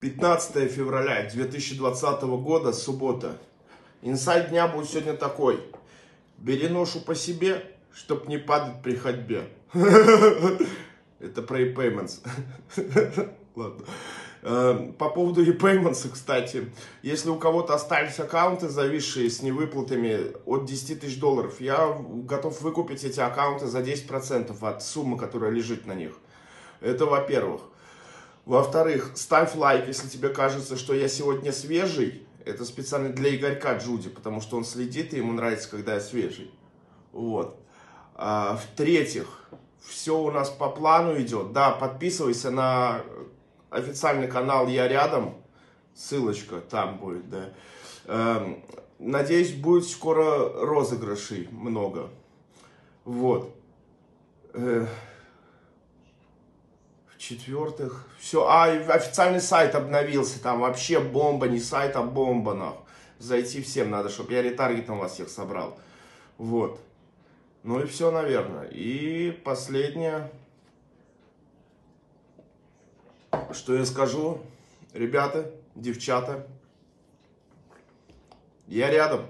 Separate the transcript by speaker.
Speaker 1: 15 февраля 2020 года, суббота. Инсайт дня будет сегодня такой. Бери ношу по себе, чтоб не падать при ходьбе. Это про e-payments. Ладно. Э, по поводу e-payments, кстати, если у кого-то остались аккаунты, зависшие с невыплатами от 10 тысяч долларов, я готов выкупить эти аккаунты за 10% от суммы, которая лежит на них. Это во-первых. Во-вторых, ставь лайк, если тебе кажется, что я сегодня свежий. Это специально для Игорька Джуди, потому что он следит, и ему нравится, когда я свежий. Вот. А, В-третьих, все у нас по плану идет. Да, подписывайся на официальный канал «Я рядом». Ссылочка там будет, да. Эм, надеюсь, будет скоро розыгрышей много. Вот. В-четвертых, все, а, официальный сайт обновился, там вообще бомба, не сайт, а бомба, нахуй. Зайти всем надо, чтобы я ретаргетом вас всех собрал. Вот. Ну и все, наверное. И последнее, что я скажу, ребята, девчата, я рядом.